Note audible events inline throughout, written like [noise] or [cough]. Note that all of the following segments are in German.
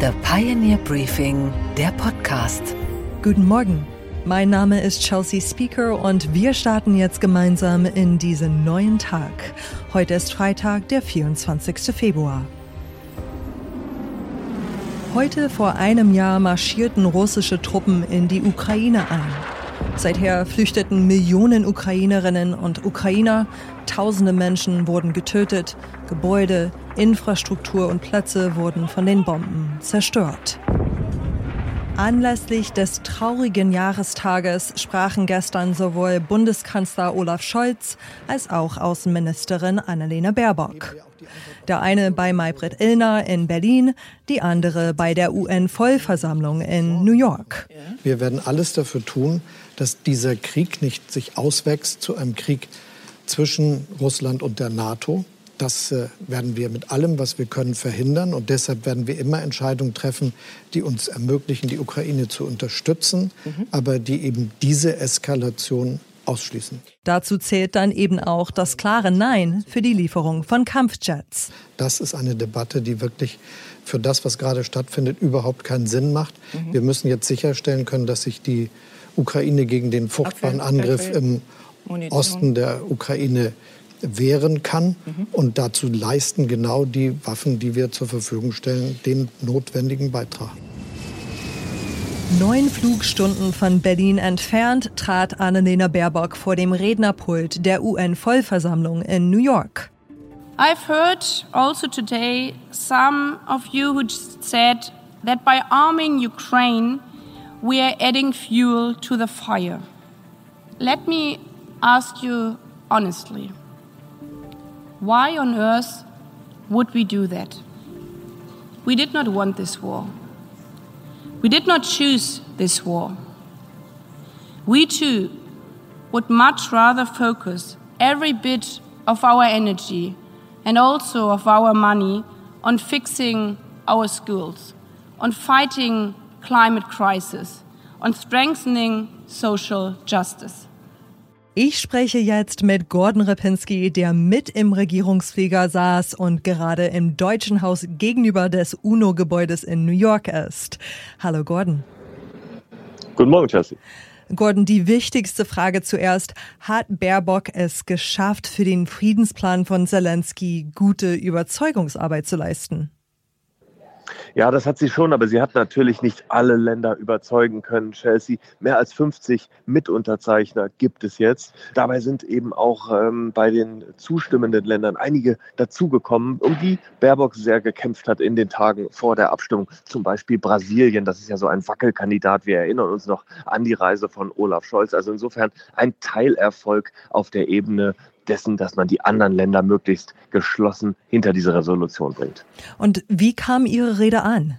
The Pioneer Briefing, der Podcast. Guten Morgen. Mein Name ist Chelsea Speaker und wir starten jetzt gemeinsam in diesen neuen Tag. Heute ist Freitag, der 24. Februar. Heute vor einem Jahr marschierten russische Truppen in die Ukraine ein. Seither flüchteten Millionen Ukrainerinnen und Ukrainer, tausende Menschen wurden getötet, Gebäude, Infrastruktur und Plätze wurden von den Bomben zerstört. Anlässlich des traurigen Jahrestages sprachen gestern sowohl Bundeskanzler Olaf Scholz als auch Außenministerin Annalena Baerbock. Der eine bei Maybrit Illner in Berlin, die andere bei der UN-Vollversammlung in New York. Wir werden alles dafür tun, dass dieser Krieg nicht sich auswächst zu einem Krieg zwischen Russland und der NATO. Das äh, werden wir mit allem, was wir können, verhindern. Und deshalb werden wir immer Entscheidungen treffen, die uns ermöglichen, die Ukraine zu unterstützen, mhm. aber die eben diese Eskalation ausschließen. Dazu zählt dann eben auch das klare Nein für die Lieferung von Kampfjets. Das ist eine Debatte, die wirklich für das, was gerade stattfindet, überhaupt keinen Sinn macht. Mhm. Wir müssen jetzt sicherstellen können, dass sich die Ukraine gegen den furchtbaren Angriff im Osten der Ukraine wehren kann mhm. und dazu leisten genau die Waffen, die wir zur Verfügung stellen, den notwendigen Beitrag. Neun Flugstunden von Berlin entfernt trat Annalena Baerbock vor dem Rednerpult der UN-Vollversammlung in New York. I've heard also today some of you who said that by arming Ukraine we are adding fuel to the fire. Let me ask you honestly why on earth would we do that? We did not want this war. We did not choose this war. We too would much rather focus every bit of our energy and also of our money on fixing our schools, on fighting climate crisis, on strengthening social justice. Ich spreche jetzt mit Gordon Repinski, der mit im Regierungsflieger saß und gerade im Deutschen Haus gegenüber des UNO-Gebäudes in New York ist. Hallo Gordon. Guten Morgen, Chelsea. Gordon, die wichtigste Frage zuerst. Hat Baerbock es geschafft, für den Friedensplan von Zelensky gute Überzeugungsarbeit zu leisten? Ja, das hat sie schon, aber sie hat natürlich nicht alle Länder überzeugen können. Chelsea, mehr als 50 Mitunterzeichner gibt es jetzt. Dabei sind eben auch ähm, bei den zustimmenden Ländern einige dazugekommen, um die Baerbock sehr gekämpft hat in den Tagen vor der Abstimmung. Zum Beispiel Brasilien, das ist ja so ein Wackelkandidat. Wir erinnern uns noch an die Reise von Olaf Scholz. Also insofern ein Teilerfolg auf der Ebene dessen, dass man die anderen Länder möglichst geschlossen hinter diese Resolution bringt. Und wie kam Ihre Rede an?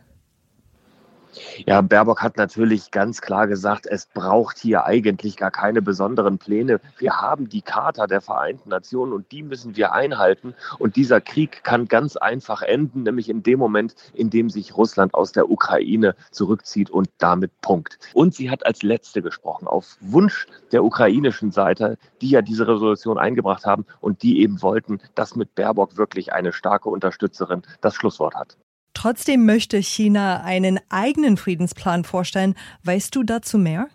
Ja, Baerbock hat natürlich ganz klar gesagt, es braucht hier eigentlich gar keine besonderen Pläne. Wir haben die Charta der Vereinten Nationen und die müssen wir einhalten. Und dieser Krieg kann ganz einfach enden, nämlich in dem Moment, in dem sich Russland aus der Ukraine zurückzieht und damit Punkt. Und sie hat als Letzte gesprochen, auf Wunsch der ukrainischen Seite, die ja diese Resolution eingebracht haben und die eben wollten, dass mit Baerbock wirklich eine starke Unterstützerin das Schlusswort hat. Trotzdem möchte China einen eigenen Friedensplan vorstellen. Weißt du dazu mehr?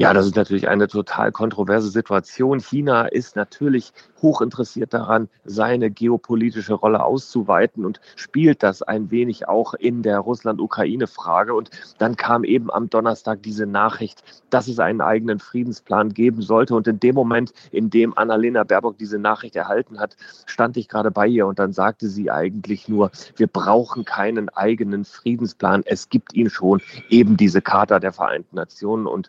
Ja, das ist natürlich eine total kontroverse Situation. China ist natürlich hochinteressiert daran, seine geopolitische Rolle auszuweiten und spielt das ein wenig auch in der Russland-Ukraine-Frage. Und dann kam eben am Donnerstag diese Nachricht, dass es einen eigenen Friedensplan geben sollte. Und in dem Moment, in dem Annalena Baerbock diese Nachricht erhalten hat, stand ich gerade bei ihr und dann sagte sie eigentlich nur, wir brauchen keinen eigenen Friedensplan. Es gibt ihn schon, eben diese Charta der Vereinten Nationen. Und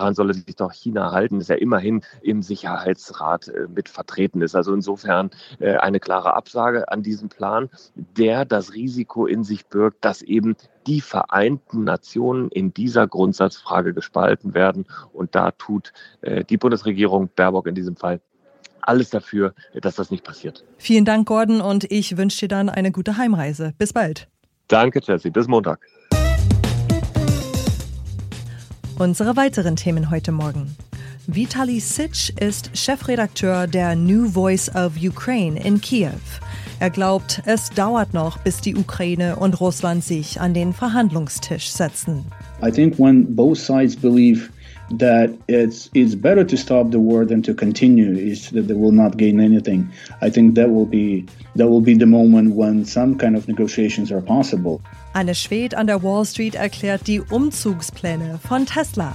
daran solle sich doch China halten. Ist ja immerhin im Sicherheitsrat äh, mit vertreten ist. Also insofern äh, eine klare Absage an diesen Plan, der das Risiko in sich birgt, dass eben die Vereinten Nationen in dieser Grundsatzfrage gespalten werden. Und da tut äh, die Bundesregierung Baerbock in diesem Fall alles dafür, dass das nicht passiert. Vielen Dank, Gordon, und ich wünsche dir dann eine gute Heimreise. Bis bald. Danke, Chelsea. Bis Montag. Unsere weiteren Themen heute Morgen. Vitali Sitsch ist Chefredakteur der New Voice of Ukraine in Kiew. Er glaubt, es dauert noch, bis die Ukraine und Russland sich an den Verhandlungstisch setzen. I think when both sides believe that it's it's better to stop the war than to continue is that they will not gain anything i think that will be that will be the moment when some kind of negotiations are possible Anne Schwed an der Wall Street erklärt die Umzugspläne von Tesla.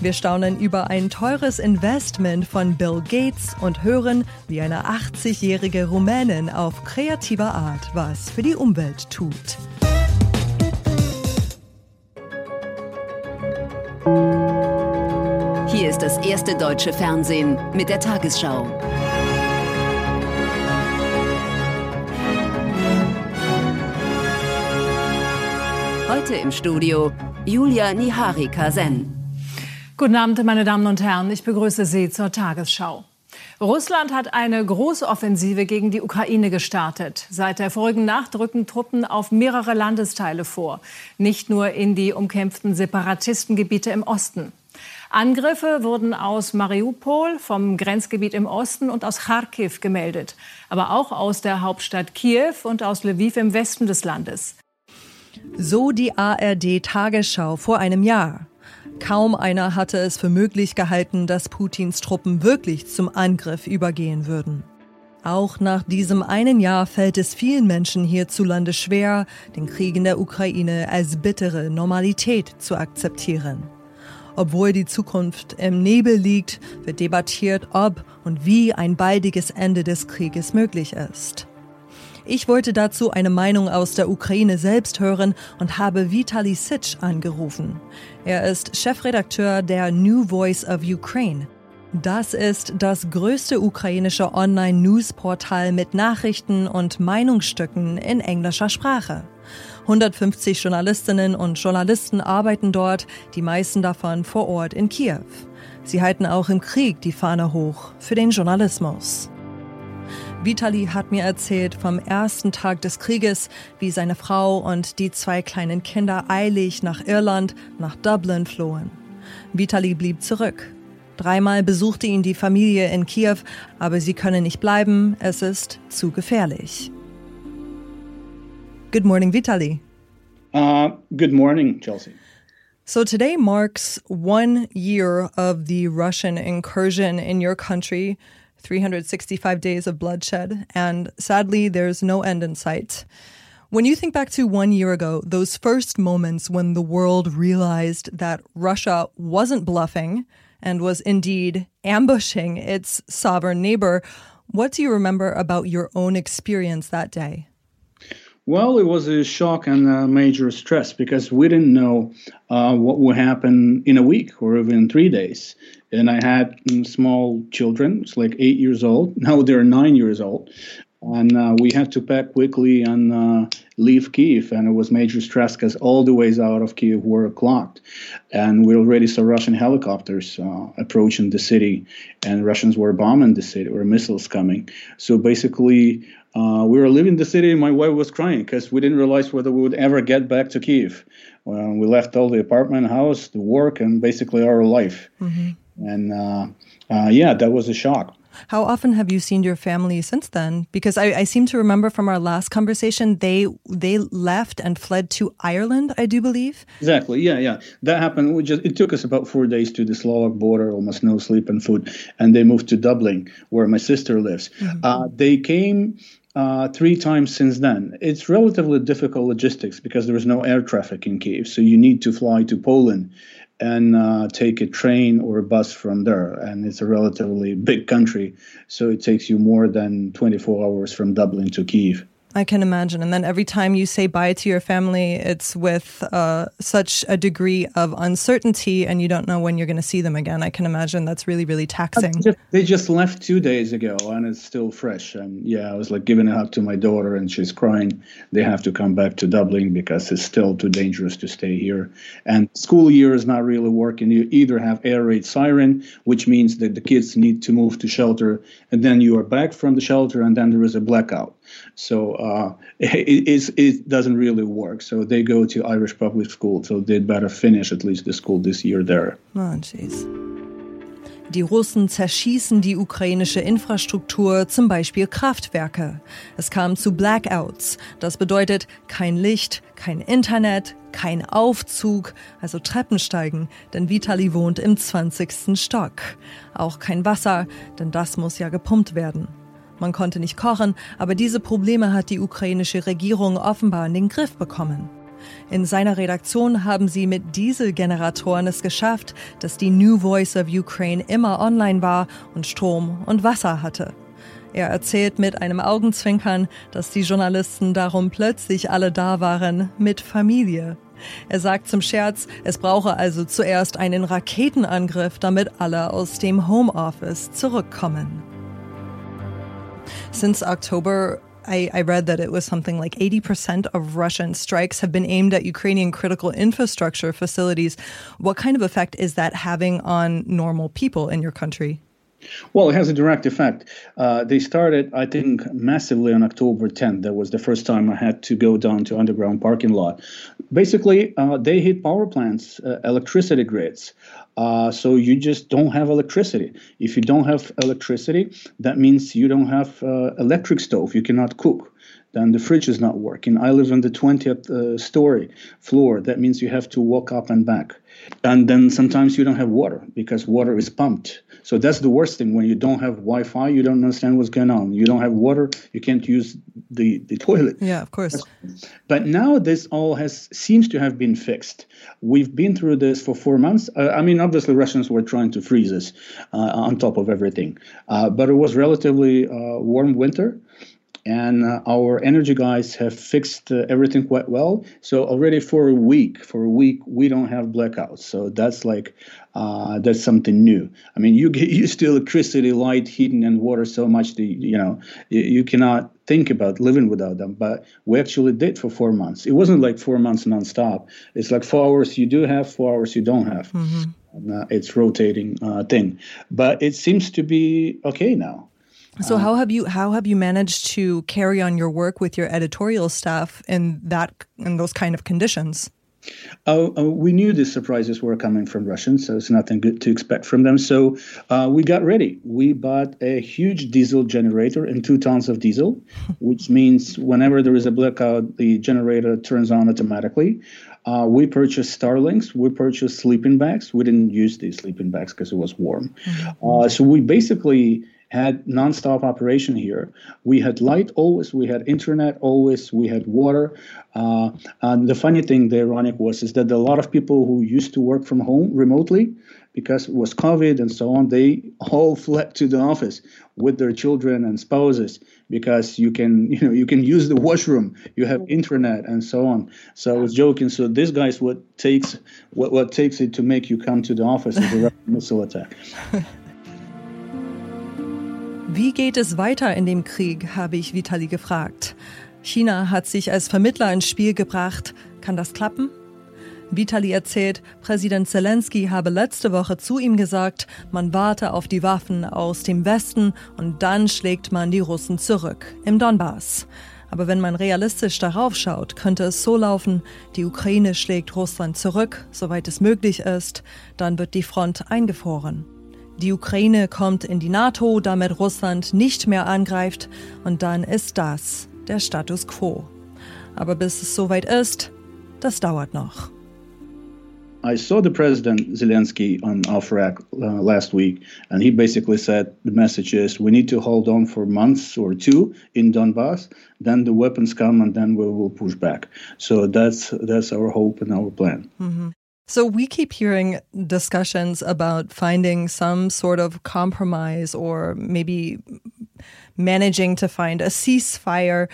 Wir staunen über ein teures Investment von Bill Gates und hören, wie eine 80-jährige Rumänin auf kreative Art was für die Umwelt tut. Hier ist das erste deutsche Fernsehen mit der Tagesschau. Heute im Studio Julia Niharika-Sen. Guten Abend, meine Damen und Herren. Ich begrüße Sie zur Tagesschau. Russland hat eine große Offensive gegen die Ukraine gestartet. Seit der vorigen Nacht rücken Truppen auf mehrere Landesteile vor, nicht nur in die umkämpften Separatistengebiete im Osten. Angriffe wurden aus Mariupol, vom Grenzgebiet im Osten und aus Kharkiv gemeldet, aber auch aus der Hauptstadt Kiew und aus Lviv im Westen des Landes. So die ARD Tagesschau vor einem Jahr. Kaum einer hatte es für möglich gehalten, dass Putins Truppen wirklich zum Angriff übergehen würden. Auch nach diesem einen Jahr fällt es vielen Menschen hierzulande schwer, den Krieg in der Ukraine als bittere Normalität zu akzeptieren. Obwohl die Zukunft im Nebel liegt, wird debattiert, ob und wie ein baldiges Ende des Krieges möglich ist. Ich wollte dazu eine Meinung aus der Ukraine selbst hören und habe Vitali Sitsch angerufen. Er ist Chefredakteur der New Voice of Ukraine. Das ist das größte ukrainische Online-News-Portal mit Nachrichten und Meinungsstücken in englischer Sprache. 150 Journalistinnen und Journalisten arbeiten dort, die meisten davon vor Ort in Kiew. Sie halten auch im Krieg die Fahne hoch für den Journalismus. Vitali hat mir erzählt vom ersten Tag des Krieges, wie seine Frau und die zwei kleinen Kinder eilig nach Irland, nach Dublin flohen. Vitali blieb zurück. Dreimal besuchte ihn die Familie in Kiew, aber sie können nicht bleiben, es ist zu gefährlich. Good morning, Vitali. uh, good morning chelsea So today marks one year of the Russian incursion in your country, 365 days of bloodshed, and sadly, there's no end in sight. When you think back to one year ago, those first moments when the world realized that Russia wasn't bluffing and was indeed ambushing its sovereign neighbor, what do you remember about your own experience that day? Well, it was a shock and a major stress because we didn't know uh, what would happen in a week or even three days. And I had mm, small children, it's like eight years old. [laughs] Now they're nine years old. And uh, we had to pack quickly and uh, leave Kiev. And it was major stress because all the ways out of Kiev were blocked. And we already saw Russian helicopters uh, approaching the city, and Russians were bombing the city, or missiles coming. So basically, uh, we were leaving the city, my wife was crying because we didn't realize whether we would ever get back to Kiev. Uh, we left all the apartment, house, the work, and basically our life. And uh, uh, yeah, that was a shock. How often have you seen your family since then? Because I, I seem to remember from our last conversation, they they left and fled to Ireland, I do believe. Exactly. Yeah, yeah. That happened. We just it took us about four days to the Slovak border, almost no sleep and food, and they moved to Dublin, where my sister lives. Uh, they came. Uh, three times since then. It's relatively difficult logistics because there is no air traffic in Kiev, so you need to fly to Poland and uh, take a train or a bus from there. And it's a relatively big country, so it takes you more than 24 hours from Dublin to Kiev. I can imagine. And then every time you say bye to your family, it's with uh, such a degree of uncertainty and you don't know when you're going to see them again. I can imagine that's really, really taxing. They just left two days ago, and it's still fresh. And yeah, I was like giving a hug to my daughter, and she's crying. They have to come back to Dublin because it's still too dangerous to stay here. And school year is not really working. You either have air raid siren, which means that the kids need to move to shelter, and then you are back from the shelter, and then there is a blackout. So uh, [laughs] it, it doesn't really work. So they go to Irish public school. So they'd better finish at least the school this year there. Oh. Die Russen zerschießen die ukrainische Infrastruktur, zum Beispiel Kraftwerke. Es kam zu Blackouts. Das bedeutet kein Licht, kein Internet, kein Aufzug, also Treppensteigen, denn Vitali wohnt im 20. Stock. Auch kein Wasser, denn das muss ja gepumpt werden. Man konnte nicht kochen, aber diese Probleme hat die ukrainische Regierung offenbar in den Griff bekommen. In seiner Redaktion haben sie mit Dieselgeneratoren es geschafft, dass die New Voice of Ukraine immer online war und Strom und Wasser hatte. Er erzählt mit einem Augenzwinkern, dass die Journalisten darum plötzlich alle da waren mit Familie. Er sagt zum Scherz, es brauche also zuerst einen Raketenangriff, damit alle aus dem Homeoffice zurückkommen. Since October, I, I, read that it was something like 80% of Russian strikes have been aimed at Ukrainian critical infrastructure facilities. What kind of effect is that having on normal people in your country? Well, it has a direct effect. Uh, they started, I think, massively on October 10th. That was the first time I had to go down to underground parking lot. Basically, uh, they hit power plants, uh, electricity grids. Uh, so you just don't have electricity. If you don't have electricity, that means you don't have uh, electric stove. You cannot cook then the fridge is not working. I live on the 20th uh, story floor. That means you have to walk up and back. And then sometimes you don't have water because water is pumped. So that's the worst thing. When you don't have Wi Fi, you don't understand what's going on. You don't have water, you can't use the, the toilet. Yeah, of course. But now this all has seems to have been fixed. We've been through this for four months. Uh, I mean, obviously, Russians were trying to freeze us uh, on top of everything. Uh, but it was relatively uh, warm winter and uh, our energy guys have fixed uh, everything quite well. So already for a week for a week we don't have blackouts. So that's like uh, that's something new. I mean you get [laughs] used to electricity light heating and water so much that you know you, you cannot think about living without them. But we actually did for four months. It wasn't like four months nonstop. It's like four hours you do have four hours you don't have. Mm-hmm. uh, it's rotating uh, thing. But it seems to be okay now so how have you how have you managed to carry on your work with your editorial staff in that in those kind of conditions? Uh, uh, we knew the surprises were coming from Russians, so it's nothing good to expect from them. So uh, we got ready. We bought a huge diesel generator and two tons of diesel, [laughs] which means whenever there is a blackout, the generator turns on automatically. Uh, we purchased Starlinks. We purchased sleeping bags. We didn't use these sleeping bags because it was warm. Mm-hmm. Uh, so we basically had nonstop operation here. We had light always, we had internet always, we had water. Uh, and the funny thing, the ironic was, is that a lot of people who used to work from home remotely, because it was COVID and so on, they [laughs] all fled to the office with their children and spouses because you can, [laughs] you know, you can use the washroom, you have internet and so on. So I was joking. So this guy's what takes what, what takes it to make you come to the office is a [laughs] missile attack. Wie geht es weiter in dem Krieg, habe ich Vitali gefragt. China hat sich als Vermittler ins Spiel gebracht. Kann das klappen? Vitali erzählt, Präsident Zelensky habe letzte Woche zu ihm gesagt, man warte auf die Waffen aus dem Westen und dann schlägt man die Russen zurück im Donbass. Aber wenn man realistisch darauf schaut, könnte es so laufen, die Ukraine schlägt Russland zurück, soweit es möglich ist, dann wird die Front eingefroren. Die Ukraine kommt in die NATO, damit Russland nicht mehr angreift und dann ist das der Status quo. Aber bis es soweit ist, das dauert noch. I saw the president Zelensky on Afrak uh, last week, and he basically said the message is we need to hold on for months or two in Donbass. Then the weapons come, and then we will push back. So that's that's our hope and our plan. -hmm. So we keep hearing discussions about finding some sort of compromise or maybe managing to find a ceasefire.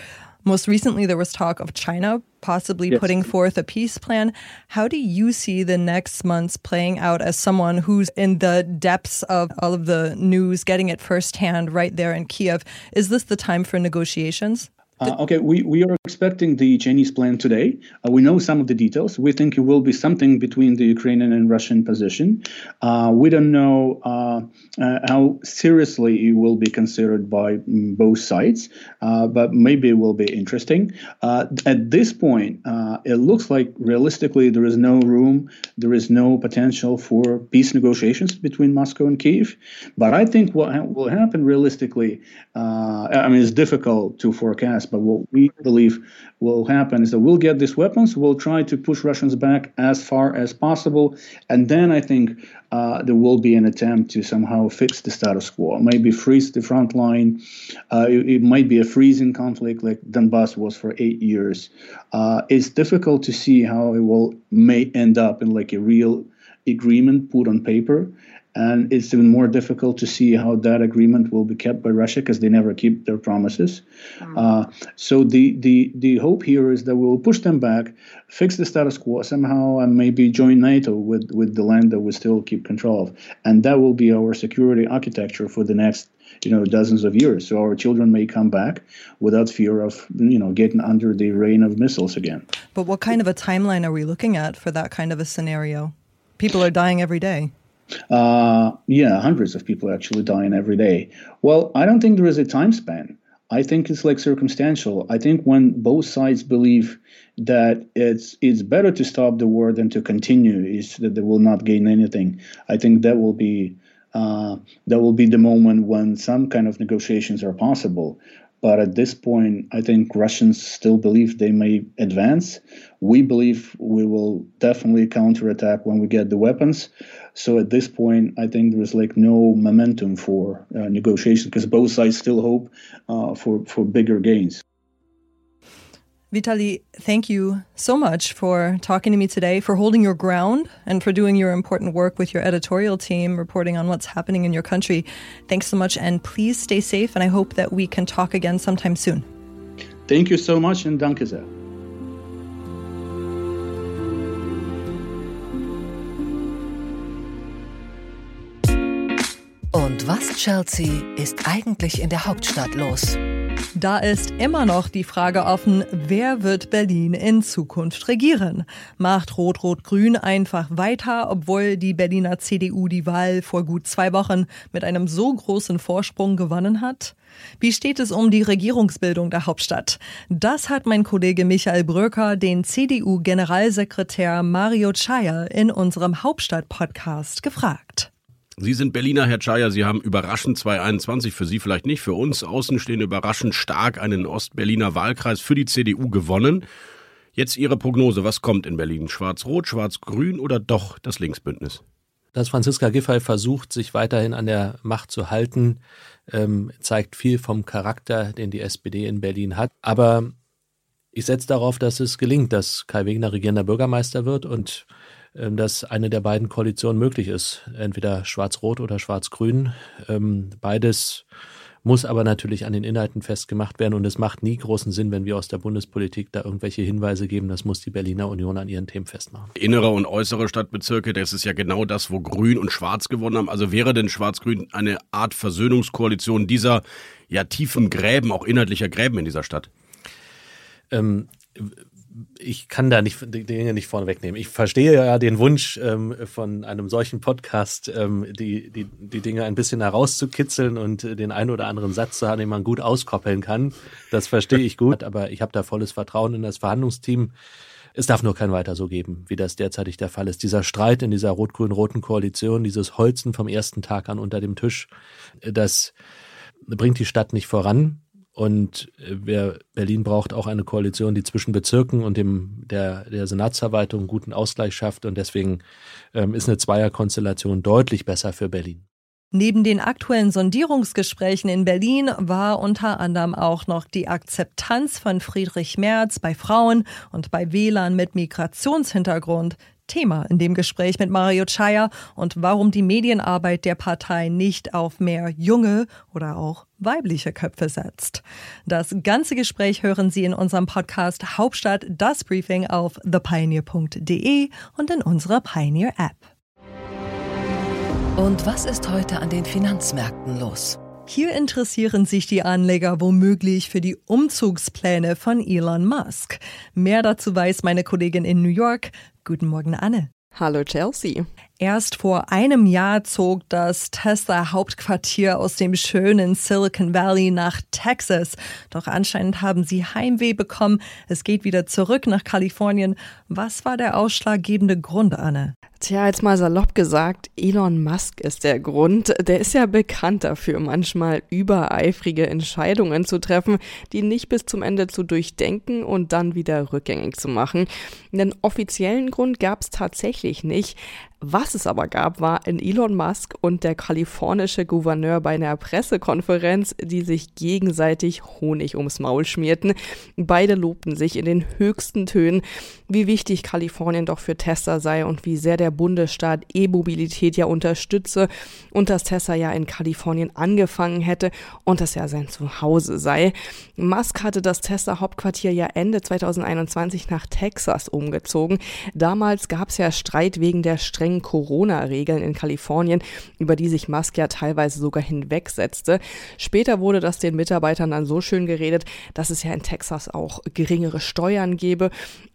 Most recently, there was talk of China possibly yes. putting forth a peace plan. How do you see the next months playing out as someone who's in the depths of all of the news, getting it firsthand right there in Kiev? Is this the time for negotiations? Uh, okay, we, we are expecting the Chinese plan today. Uh, we know some of the details. We think it will be something between the Ukrainian and Russian position. Uh, we don't know uh, uh, how seriously it will be considered by mm, both sides, uh, but maybe it will be interesting. at this point, uh, it looks like realistically there is no room, there is no potential for peace negotiations between Moscow and Kiev. But I think what ha- will happen realistically, uh, I mean, it's difficult to forecast, but what we believe will happen is that we'll get these weapons, we'll try to push Russians back as far as possible, and then I think uh, there will be an attempt to somehow fix the status quo, maybe freeze the front line. Uh, it, it, might be a freezing conflict like Donbass was for eight years. Uh, it's difficult to see how it will may end up in like a real agreement put on paper. And it's even more difficult to see how that agreement will be kept by Russia because they never keep their promises. Mm. Uh, so the, the the hope here is that we will push them back, fix the status quo somehow, and maybe join NATO with with the land that we still keep control of, and that will be our security architecture for the next you know dozens of years. So our children may come back without fear of you know getting under the rain of missiles again. But what kind of a timeline are we looking at for that kind of a scenario? People are dying every day. Uh, yeah, hundreds of people actually dying every day. Well, I don't think there is a time span. I think it's like circumstantial. I think when both sides believe that it's it's better to stop the war than to continue, is that they will not gain anything. I think that will be uh, that will be the moment when some kind of negotiations are possible. But at this point, I think Russians still believe they may advance. We believe we will definitely counterattack when we get the weapons. So at this point, I think there is like no momentum for uh, negotiations because both sides still hope uh, for for bigger gains. Vitali, thank you so much for talking to me today, for holding your ground, and for doing your important work with your editorial team, reporting on what's happening in your country. Thanks so much, and please stay safe. And I hope that we can talk again sometime soon. Thank you so much, and danke sehr. Und was, Chelsea, ist eigentlich in der Hauptstadt los? Da ist immer noch die Frage offen, wer wird Berlin in Zukunft regieren? Macht Rot-Rot-Grün einfach weiter, obwohl die Berliner CDU die Wahl vor gut zwei Wochen mit einem so großen Vorsprung gewonnen hat? Wie steht es um die Regierungsbildung der Hauptstadt? Das hat mein Kollege Michael Bröker den CDU-Generalsekretär Mario Chaya in unserem Hauptstadt-Podcast gefragt. Sie sind Berliner, Herr Chaya. Sie haben überraschend 2021, für Sie vielleicht nicht, für uns Außenstehende überraschend stark einen Ostberliner Wahlkreis für die CDU gewonnen. Jetzt Ihre Prognose. Was kommt in Berlin? Schwarz-Rot, Schwarz-Grün oder doch das Linksbündnis? Dass Franziska Giffey versucht, sich weiterhin an der Macht zu halten, ähm, zeigt viel vom Charakter, den die SPD in Berlin hat. Aber ich setze darauf, dass es gelingt, dass Kai Wegner regierender Bürgermeister wird und dass eine der beiden Koalitionen möglich ist, entweder schwarz-rot oder schwarz-grün. Ähm, beides muss aber natürlich an den Inhalten festgemacht werden und es macht nie großen Sinn, wenn wir aus der Bundespolitik da irgendwelche Hinweise geben. Das muss die Berliner Union an ihren Themen festmachen. Innere und äußere Stadtbezirke, das ist ja genau das, wo Grün und Schwarz gewonnen haben. Also wäre denn Schwarz-Grün eine Art Versöhnungskoalition dieser ja tiefen Gräben, auch inhaltlicher Gräben in dieser Stadt? Ähm, ich kann da nicht die Dinge nicht vorne wegnehmen. Ich verstehe ja den Wunsch ähm, von einem solchen Podcast, ähm, die, die, die Dinge ein bisschen herauszukitzeln und den einen oder anderen Satz zu haben, den man gut auskoppeln kann. Das verstehe ich gut, aber ich habe da volles Vertrauen in das Verhandlungsteam. Es darf nur kein weiter so geben, wie das derzeitig der Fall ist. Dieser Streit in dieser rot-grün-roten Koalition, dieses Holzen vom ersten Tag an unter dem Tisch, das bringt die Stadt nicht voran. Und äh, Berlin braucht auch eine Koalition, die zwischen Bezirken und dem der, der Senatsverwaltung einen guten Ausgleich schafft. Und deswegen ähm, ist eine Zweierkonstellation deutlich besser für Berlin. Neben den aktuellen Sondierungsgesprächen in Berlin war unter anderem auch noch die Akzeptanz von Friedrich Merz bei Frauen und bei Wählern mit Migrationshintergrund Thema in dem Gespräch mit Mario Chaya und warum die Medienarbeit der Partei nicht auf mehr junge oder auch weibliche Köpfe setzt. Das ganze Gespräch hören Sie in unserem Podcast Hauptstadt das Briefing auf thepioneer.de und in unserer Pioneer App. Und was ist heute an den Finanzmärkten los? Hier interessieren sich die Anleger womöglich für die Umzugspläne von Elon Musk. Mehr dazu weiß meine Kollegin in New York. Guten Morgen, Anne. Hallo Chelsea. Erst vor einem Jahr zog das Tesla-Hauptquartier aus dem schönen Silicon Valley nach Texas. Doch anscheinend haben sie Heimweh bekommen. Es geht wieder zurück nach Kalifornien. Was war der ausschlaggebende Grund, Anne? Tja, jetzt mal salopp gesagt, Elon Musk ist der Grund. Der ist ja bekannt dafür, manchmal übereifrige Entscheidungen zu treffen, die nicht bis zum Ende zu durchdenken und dann wieder rückgängig zu machen. Einen offiziellen Grund gab es tatsächlich nicht. Was es aber gab, war in Elon Musk und der kalifornische Gouverneur bei einer Pressekonferenz, die sich gegenseitig Honig ums Maul schmierten. Beide lobten sich in den höchsten Tönen, wie wichtig Kalifornien doch für Tesla sei und wie sehr der Bundesstaat E-Mobilität ja unterstütze und dass Tesla ja in Kalifornien angefangen hätte und das ja sein Zuhause sei. Musk hatte das Tesla Hauptquartier ja Ende 2021 nach Texas umgezogen. Damals gab es ja Streit wegen der strengen strengen Corona-Regeln in Kalifornien, über die sich Musk ja teilweise sogar hinwegsetzte. Später wurde das den Mitarbeitern dann so schön geredet, dass es ja in Texas auch geringere Steuern gebe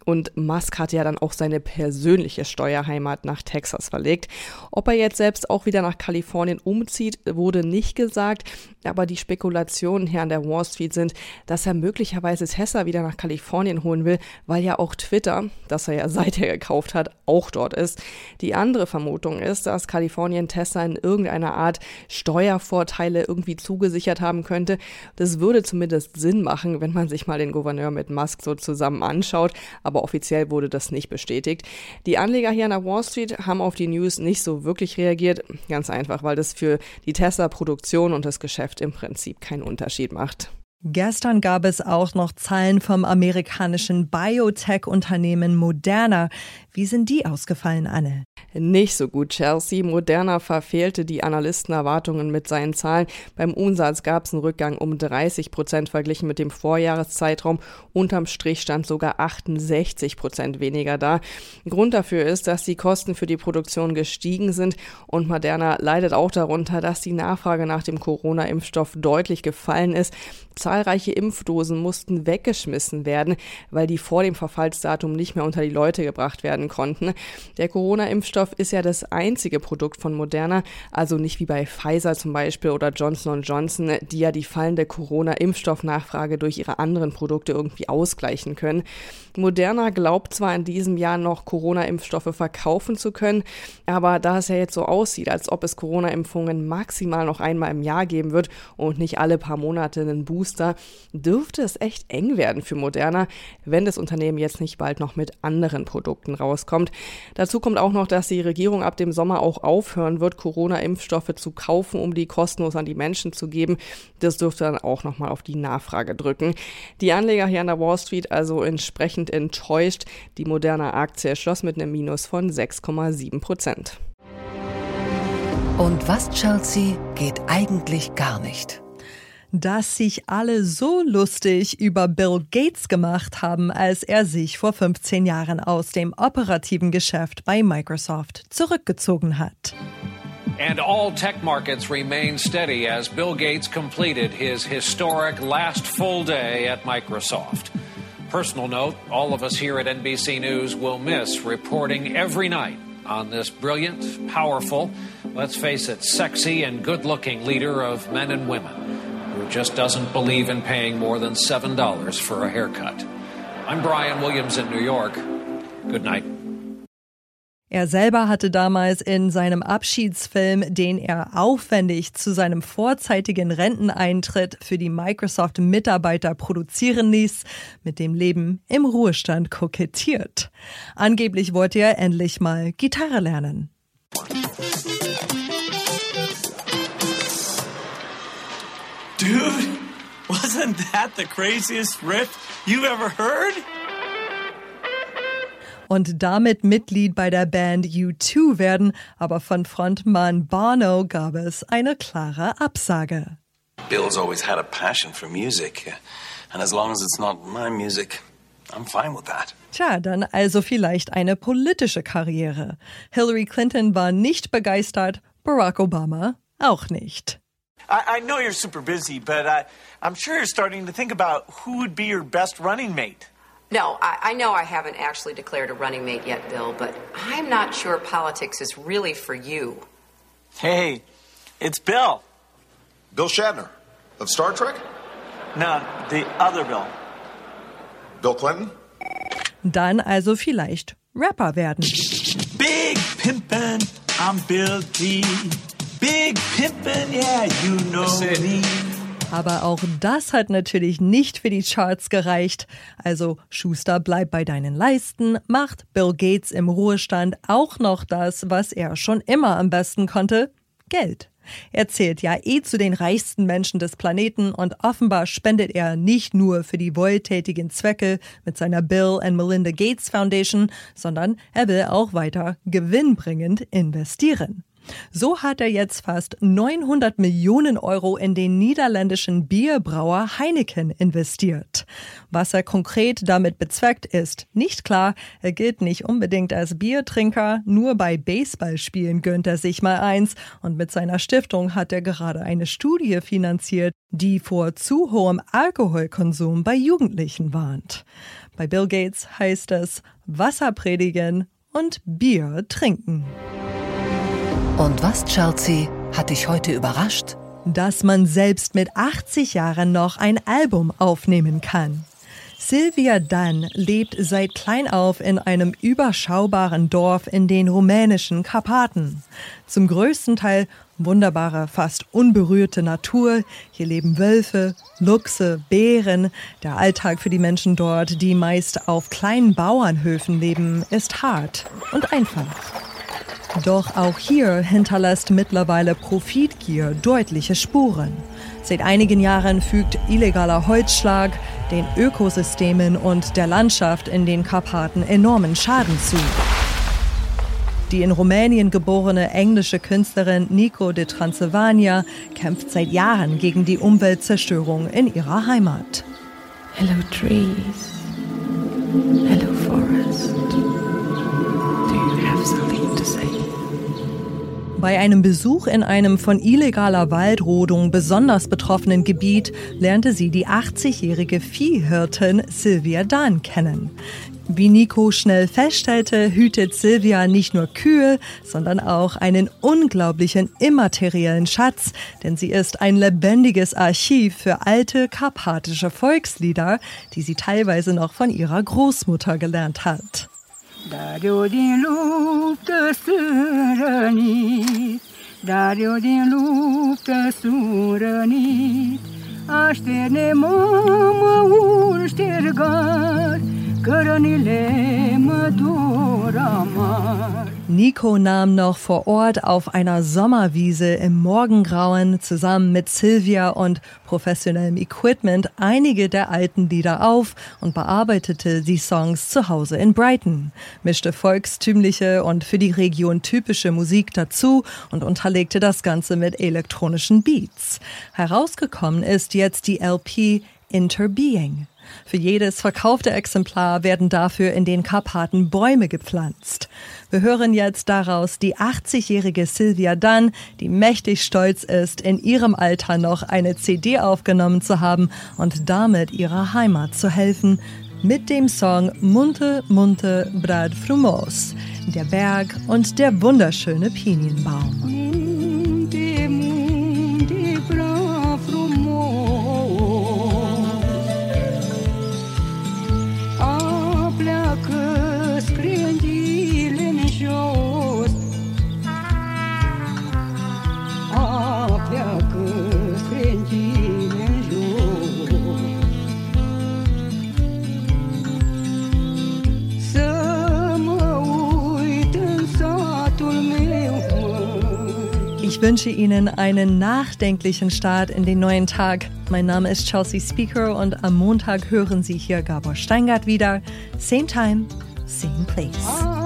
und Musk hat ja dann auch seine persönliche Steuerheimat nach Texas verlegt. Ob er jetzt selbst auch wieder nach Kalifornien umzieht, wurde nicht gesagt. Aber die Spekulationen hier an der Wall Street sind, dass er möglicherweise Tesla wieder nach Kalifornien holen will, weil ja auch Twitter, das er ja [laughs] seither gekauft hat, auch dort ist. Die andere Vermutung ist, dass Kalifornien Tesla in irgendeiner Art Steuervorteile irgendwie zugesichert haben könnte. Das würde zumindest Sinn machen, wenn man sich mal den Gouverneur mit Musk so zusammen anschaut. Aber offiziell wurde das nicht bestätigt. Die Anleger hier an der Wall Street haben auf die News nicht so wirklich reagiert. Ganz einfach, weil das für die Tesla-Produktion und das Geschäft im Prinzip keinen Unterschied macht. Gestern gab es auch noch Zahlen vom amerikanischen Biotech-Unternehmen Moderna. Wie sind die ausgefallen, Anne? Nicht so gut, Chelsea. Moderna verfehlte die Analystenerwartungen mit seinen Zahlen. Beim Umsatz gab es einen Rückgang um 30 Prozent verglichen mit dem Vorjahreszeitraum. Unterm Strich stand sogar 68 Prozent weniger da. Grund dafür ist, dass die Kosten für die Produktion gestiegen sind und Moderna leidet auch darunter, dass die Nachfrage nach dem Corona-Impfstoff deutlich gefallen ist. Zahlreiche Impfdosen mussten weggeschmissen werden, weil die vor dem Verfallsdatum nicht mehr unter die Leute gebracht werden konnten. Der Corona-Impfstoff ist ja das einzige Produkt von Moderna, also nicht wie bei Pfizer zum Beispiel oder Johnson Johnson, die ja die fallende Corona-Impfstoffnachfrage durch ihre anderen Produkte irgendwie ausgleichen können. Moderna glaubt zwar in diesem Jahr noch Corona-Impfstoffe verkaufen zu können, aber da es ja jetzt so aussieht, als ob es Corona-Impfungen maximal noch einmal im Jahr geben wird und nicht alle paar Monate einen Booster, dürfte es echt eng werden für Moderna, wenn das Unternehmen jetzt nicht bald noch mit anderen Produkten rauskommt. Dazu kommt auch noch, dass die Regierung ab dem Sommer auch aufhören wird, Corona-Impfstoffe zu kaufen, um die kostenlos an die Menschen zu geben. Das dürfte dann auch nochmal auf die Nachfrage drücken. Die Anleger hier an der Wall Street also entsprechend enttäuscht. Die moderne Aktie schloss mit einem Minus von 6,7 Prozent. Und was, Chelsea, geht eigentlich gar nicht? Dass sich alle so lustig über Bill Gates gemacht haben, als er sich vor 15 Jahren aus dem operativen Geschäft bei Microsoft zurückgezogen hat. And all tech markets remain steady as Bill Gates completed his historic last full day at Microsoft. personal note, all of us here at NBC News will miss reporting every night on this brilliant, powerful, let's face it, sexy and good looking leader of men and women just doesn't believe in paying more than $7 for a haircut. I'm Brian Williams in New York. Good night. Er selber hatte damals in seinem Abschiedsfilm, den er aufwendig zu seinem vorzeitigen Renteneintritt für die Microsoft-Mitarbeiter produzieren ließ, mit dem Leben im Ruhestand kokettiert. Angeblich wollte er endlich mal Gitarre lernen. Dude, [laughs] wasn't that the craziest riff you've ever heard? und damit Mitglied bei der Band U2 werden, aber von Frontmann Bono gab es eine klare Absage. Bill's always had a passion for music, and as long as it's not my music, I'm fine with that. Tja, dann also vielleicht eine politische Karriere. Hillary Clinton war nicht begeistert, Barack Obama auch nicht. I, I know you're super busy, but uh, I'm sure you're starting to think about who would be your best running mate. No, I, I, know I haven't actually declared a running mate yet, Bill, but I'm not sure politics is really for you. Hey, it's Bill. Bill Shatner of Star Trek? No, the other Bill. Bill Clinton? Dann also vielleicht Rapper werden. Big Pimpin', I'm Bill D. Big Pimpin', yeah, you know me. Aber auch das hat natürlich nicht für die Charts gereicht. Also Schuster bleibt bei deinen Leisten, macht Bill Gates im Ruhestand auch noch das, was er schon immer am besten konnte, Geld. Er zählt ja eh zu den reichsten Menschen des Planeten und offenbar spendet er nicht nur für die wohltätigen Zwecke mit seiner Bill and Melinda Gates Foundation, sondern er will auch weiter gewinnbringend investieren. So hat er jetzt fast 900 Millionen Euro in den niederländischen Bierbrauer Heineken investiert. Was er konkret damit bezweckt, ist nicht klar. Er gilt nicht unbedingt als Biertrinker, nur bei Baseballspielen gönnt er sich mal eins und mit seiner Stiftung hat er gerade eine Studie finanziert, die vor zu hohem Alkoholkonsum bei Jugendlichen warnt. Bei Bill Gates heißt es Wasser predigen und Bier trinken. Und was, Chelsea, hat dich heute überrascht? Dass man selbst mit 80 Jahren noch ein Album aufnehmen kann. Silvia Dann lebt seit klein auf in einem überschaubaren Dorf in den rumänischen Karpaten. Zum größten Teil wunderbare, fast unberührte Natur. Hier leben Wölfe, Luchse, Bären. Der Alltag für die Menschen dort, die meist auf kleinen Bauernhöfen leben, ist hart und einfach. Doch auch hier hinterlässt mittlerweile Profitgier deutliche Spuren. Seit einigen Jahren fügt illegaler Holzschlag den Ökosystemen und der Landschaft in den Karpaten enormen Schaden zu. Die in Rumänien geborene englische Künstlerin Nico de Transylvania kämpft seit Jahren gegen die Umweltzerstörung in ihrer Heimat. Hello trees. Hello forest. Do you have something to say? Bei einem Besuch in einem von illegaler Waldrodung besonders betroffenen Gebiet lernte sie die 80-jährige Viehhirtin Sylvia Dahn kennen. Wie Nico schnell feststellte, hütet Sylvia nicht nur Kühe, sondern auch einen unglaublichen immateriellen Schatz, denn sie ist ein lebendiges Archiv für alte karpatische Volkslieder, die sie teilweise noch von ihrer Großmutter gelernt hat. Dar eu din luptă sunt rănit, Dar eu din luptă sunt rănit. Așterne mamă un ștergar, Cărănile mă dor. Nico nahm noch vor Ort auf einer Sommerwiese im Morgengrauen zusammen mit Sylvia und professionellem Equipment einige der alten Lieder auf und bearbeitete die Songs zu Hause in Brighton, mischte volkstümliche und für die Region typische Musik dazu und unterlegte das Ganze mit elektronischen Beats. Herausgekommen ist jetzt die LP Interbeing. Für jedes verkaufte Exemplar werden dafür in den Karpaten Bäume gepflanzt. Wir hören jetzt daraus die 80-jährige Sylvia Dunn, die mächtig stolz ist, in ihrem Alter noch eine CD aufgenommen zu haben und damit ihrer Heimat zu helfen, mit dem Song Munte Munte Brad Frumos, der Berg und der wunderschöne Pinienbaum. Wünsche Ihnen einen nachdenklichen Start in den neuen Tag. Mein Name ist Chelsea Speaker und am Montag hören Sie hier Gabor Steingart wieder. Same time, same place.